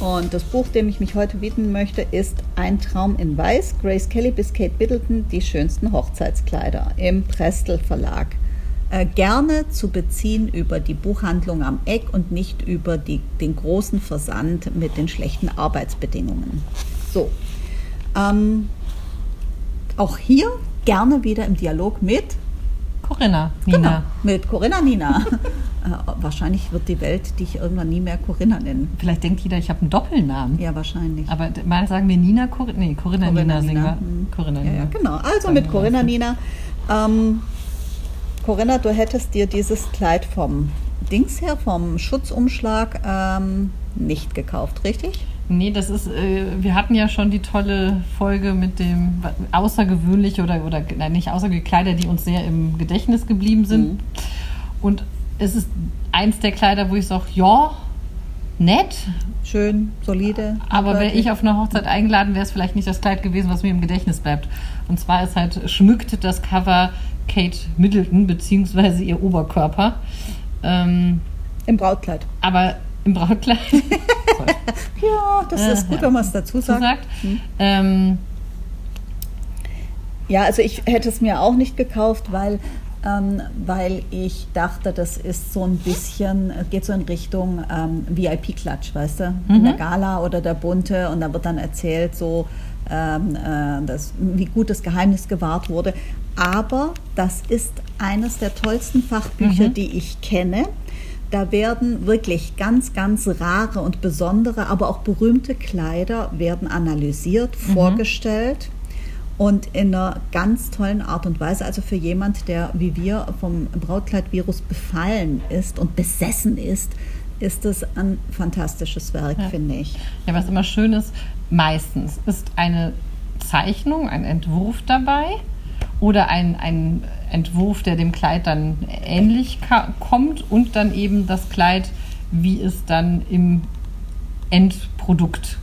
Und das Buch, dem ich mich heute widmen möchte, ist Ein Traum in Weiß, Grace Kelly bis Kate Middleton, die schönsten Hochzeitskleider im Prestel Verlag. Äh, gerne zu beziehen über die Buchhandlung am Eck und nicht über die, den großen Versand mit den schlechten Arbeitsbedingungen. So, ähm, auch hier gerne wieder im Dialog mit Corinna, Nina. Genau, mit Corinna Nina. Äh, wahrscheinlich wird die Welt dich irgendwann nie mehr Corinna nennen. Vielleicht denkt jeder, ich habe einen Doppelnamen. Ja, wahrscheinlich. Aber mal sagen wir Nina, Corinna, nee, Corinna, Corinna Nina, singen wir. Mhm. Corinna Ja, Nina. genau. Also Sagen mit Corinna. Nina. Ähm, Corinna, du hättest dir dieses Kleid vom Dings her, vom Schutzumschlag ähm, nicht gekauft, richtig? Nee, das ist, äh, wir hatten ja schon die tolle Folge mit dem außergewöhnliche oder, oder nein, nicht außergewöhnliche Kleider, die uns sehr im Gedächtnis geblieben sind. Mhm. Und es ist eins der Kleider, wo ich sage, ja, nett, Schön, solide. aber wäre ich auf eine Hochzeit eingeladen, wäre es vielleicht nicht das Kleid gewesen, was mir im Gedächtnis bleibt. Und zwar ist halt, schmückt das Cover Kate Middleton, beziehungsweise ihr Oberkörper. Ähm, Im Brautkleid. aber im Brautkleid Ja, das Äh, ist gut, ja. wenn man es dazu sagt. gesagt. Ähm, Ja, also ich hätte es mir auch nicht gekauft, weil, ähm, weil ich dachte, das ist so ein bisschen, äh, geht so in Richtung ähm, VIP-Klatsch, weißt du? In der Gala oder der Bunte und da wird dann erzählt, so ähm, äh, das, wie gut das Geheimnis gewahrt wurde. Aber das ist eines der tollsten Fachbücher, die ich kenne. Da werden wirklich ganz, ganz rare und besondere, aber auch berühmte Kleider werden analysiert, vorgestellt und in einer ganz tollen Art und Weise. Also für jemand, der wie wir vom Brautkleidvirus befallen ist und besessen ist, ist es ein fantastisches Werk, Ja. finde ich. ja, was immer schön ist, meistens ist eine Zeichnung, ein Entwurf dabei oder ein, ein Entwurf, der dem Kleid dann ähnlich kommt und dann eben das Kleid, wie es dann im Endprodukt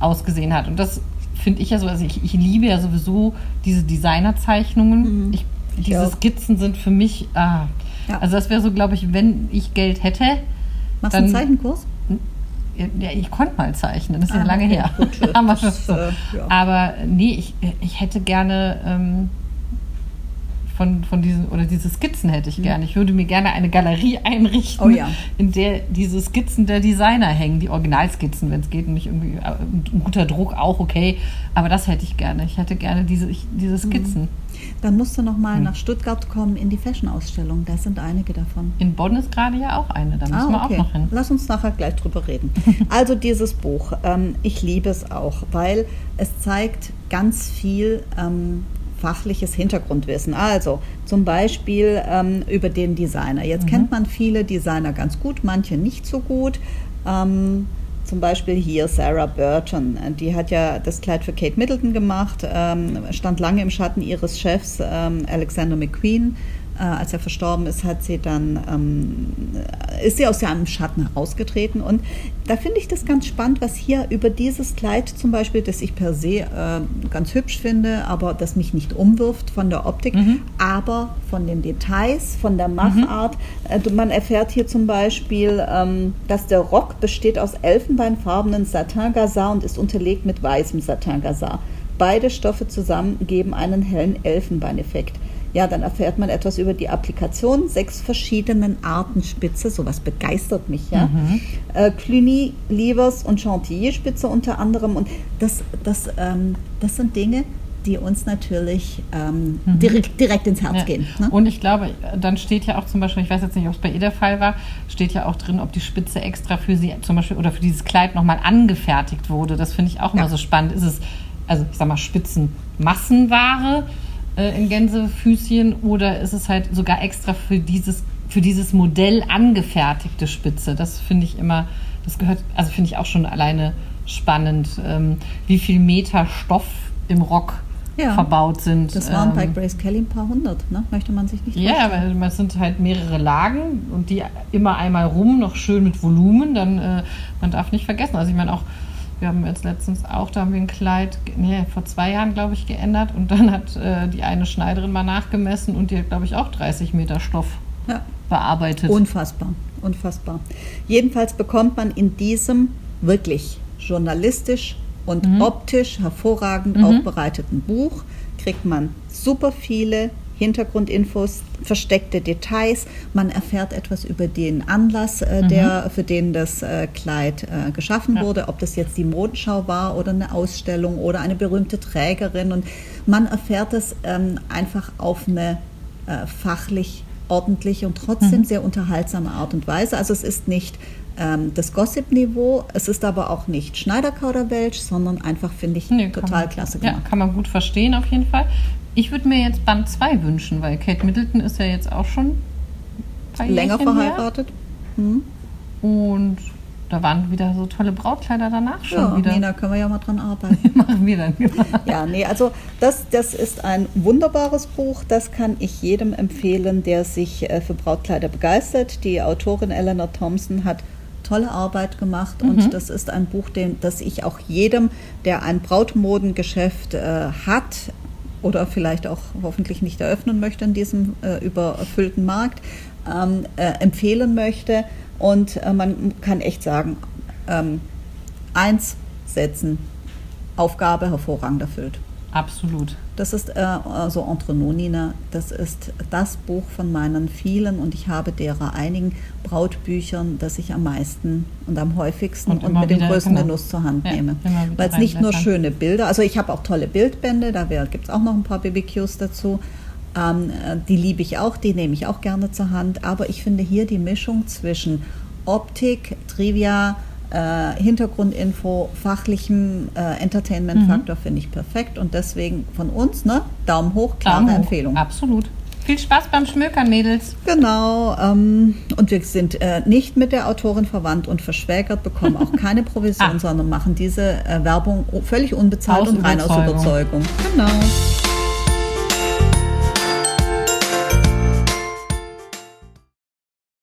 ausgesehen hat. Und das finde ich ja so, also ich, ich liebe ja sowieso diese Designerzeichnungen. Ich, Ich diese auch. Skizzen sind für mich, ah, Ja. also das wäre so, glaube ich, wenn ich Geld hätte, Machst du einen Zeichenkurs? ja, ich konnte mal zeichnen, das ist Ah, ja lange okay, her. gut, Aber, das, äh, ja. Aber nee, ich, ich hätte gerne ähm, von, von diesen, oder diese Skizzen hätte ich gerne. Ich würde mir gerne eine Galerie einrichten, Mhm. Oh ja. in der diese Skizzen der Designer hängen, die Originalskizzen, wenn es geht, und nicht irgendwie äh, ein guter Druck auch okay. Aber das hätte ich gerne. Ich hätte gerne diese, ich, Mhm. diese Skizzen. Dann musst du noch Hm. mal nach Stuttgart kommen in die Fashion-Ausstellung. Da sind einige davon. In Bonn ist gerade ja auch eine, da müssen wir auch noch hin. Ah, Lass uns nachher gleich drüber reden. Also dieses Buch, ähm, ich liebe es auch, weil es zeigt ganz viel ähm, fachliches Hintergrundwissen. Also zum Beispiel ähm, über den Designer. Mhm. Jetzt kennt man viele Designer ganz gut, manche nicht so gut. Ähm, zum Beispiel hier Sarah Burton, die hat ja das Kleid für Kate Middleton gemacht, ähm, stand lange im Schatten ihres Chefs ähm, Alexander McQueen. Äh, als er verstorben ist, hat sie dann ähm, ist sie aus seinem Schatten herausgetreten. Und da finde ich das ganz spannend, was hier über dieses Kleid zum Beispiel, das ich per se äh, ganz hübsch finde, aber das mich nicht umwirft von der Optik, aber von den Details, von der Machart. Äh, du- man erfährt hier zum Beispiel, ähm, dass der Rock besteht aus elfenbeinfarbenen Satin-Gazar und ist unterlegt mit weißem Satin-Gazar. Beide Stoffe zusammen geben einen hellen Elfenbeineffekt. Ja, dann erfährt man etwas über die Applikation sechs verschiedenen Arten Spitze. Sowas begeistert mich, ja. Äh, Cluny, Livers und Chantilly-Spitze unter anderem. Und das, das, ähm, das sind Dinge, die uns natürlich ähm, direkt, direkt ins Herz Ja. gehen. Ne? Und ich glaube, dann steht ja auch zum Beispiel, ich weiß jetzt nicht, ob es bei ihr der Fall war, steht ja auch drin, ob die Spitze extra für sie zum Beispiel oder für dieses Kleid nochmal angefertigt wurde. Das finde ich auch immer Ja. so spannend. Ist es, also ich sag mal, Spitzenmassenware äh, in Gänsefüßchen oder ist es halt sogar extra für dieses, für dieses Modell angefertigte Spitze? Das finde ich immer, das gehört, also finde ich auch schon alleine spannend, ähm, wie viel Meter Stoff im Rock Ja. verbaut sind. Das waren bei Ähm, Grace Kelly ein paar hundert, ne? Möchte man sich nicht Ja, aber es sind halt mehrere Lagen und die immer einmal rum, noch schön mit Volumen. Dann, äh, man darf nicht vergessen. Also ich meine auch, wir haben jetzt letztens auch, da haben wir ein Kleid, nee, vor zwei Jahren, glaube ich, geändert und dann hat äh, die eine Schneiderin mal nachgemessen und die hat, glaube ich, auch 30 Meter Stoff Ja. bearbeitet. Unfassbar, unfassbar. Jedenfalls bekommt man in diesem wirklich journalistisch und Mhm. optisch hervorragend aufbereiteten Buch, kriegt man super viele Hintergrundinfos, versteckte Details. Man erfährt etwas über den Anlass, äh, der, für den das äh, Kleid äh, geschaffen Mhm. Ja. wurde, ob das jetzt die Modenschau war oder eine Ausstellung oder eine berühmte Trägerin. Und man erfährt es ähm, einfach auf eine äh, fachlich ordentliche und trotzdem Mhm. sehr unterhaltsame Art und Weise. Also es ist nicht ähm, das Gossip-Niveau, es ist aber auch nicht Schneiderkauderwelsch, sondern einfach, finde ich, Nee, total man, klasse Ja, gemacht. kann man gut verstehen auf jeden Fall. Ich würde mir jetzt Band 2 wünschen, weil Kate Middleton ist ja jetzt auch schon ein paar Länger Jährchen verheiratet. Hm? Und da waren wieder so tolle Brautkleider danach schon Ja, wieder. Nina, können wir ja mal dran arbeiten. Machen wir dann. Ja, nee, also das, das ist ein wunderbares Buch. Das kann ich jedem empfehlen, der sich äh, für Brautkleider begeistert. Die Autorin Eleanor Thompson hat tolle Arbeit gemacht und das ist ein Buch, den, das ich auch jedem, der ein Brautmodengeschäft äh, hat oder vielleicht auch hoffentlich nicht eröffnen möchte in diesem äh, überfüllten Markt, ähm, äh, empfehlen möchte. Und äh, man kann echt sagen, ähm, eins setzen, Aufgabe hervorragend erfüllt. Absolut. Das ist äh, so entre nous, Nina. Das ist das Buch von meinen vielen und ich habe derer einigen Brautbüchern, das ich am meisten und am häufigsten Und und, mit dem größten genau. Genuss zur Hand Ja, nehme. Weil es nicht nur schöne Bilder, also ich habe auch tolle Bildbände, da gibt es auch noch ein paar BBQs dazu. Ähm, äh, die liebe ich auch, die nehme ich auch gerne zur Hand. Aber ich finde hier die Mischung zwischen Optik, Trivia, äh, Hintergrundinfo, fachlichem äh, Entertainment-Faktor finde ich perfekt. Und deswegen von uns, ne? Daumen hoch, klare Daumen hoch. Empfehlung. Absolut. Viel Spaß beim Schmökern, Mädels. Genau. Ähm, und wir sind äh, nicht mit der Autorin verwandt und verschwägert, bekommen auch keine Provision, Ah. sondern machen diese äh, Werbung völlig unbezahlt Aus und rein aus. Überzeugung. Genau.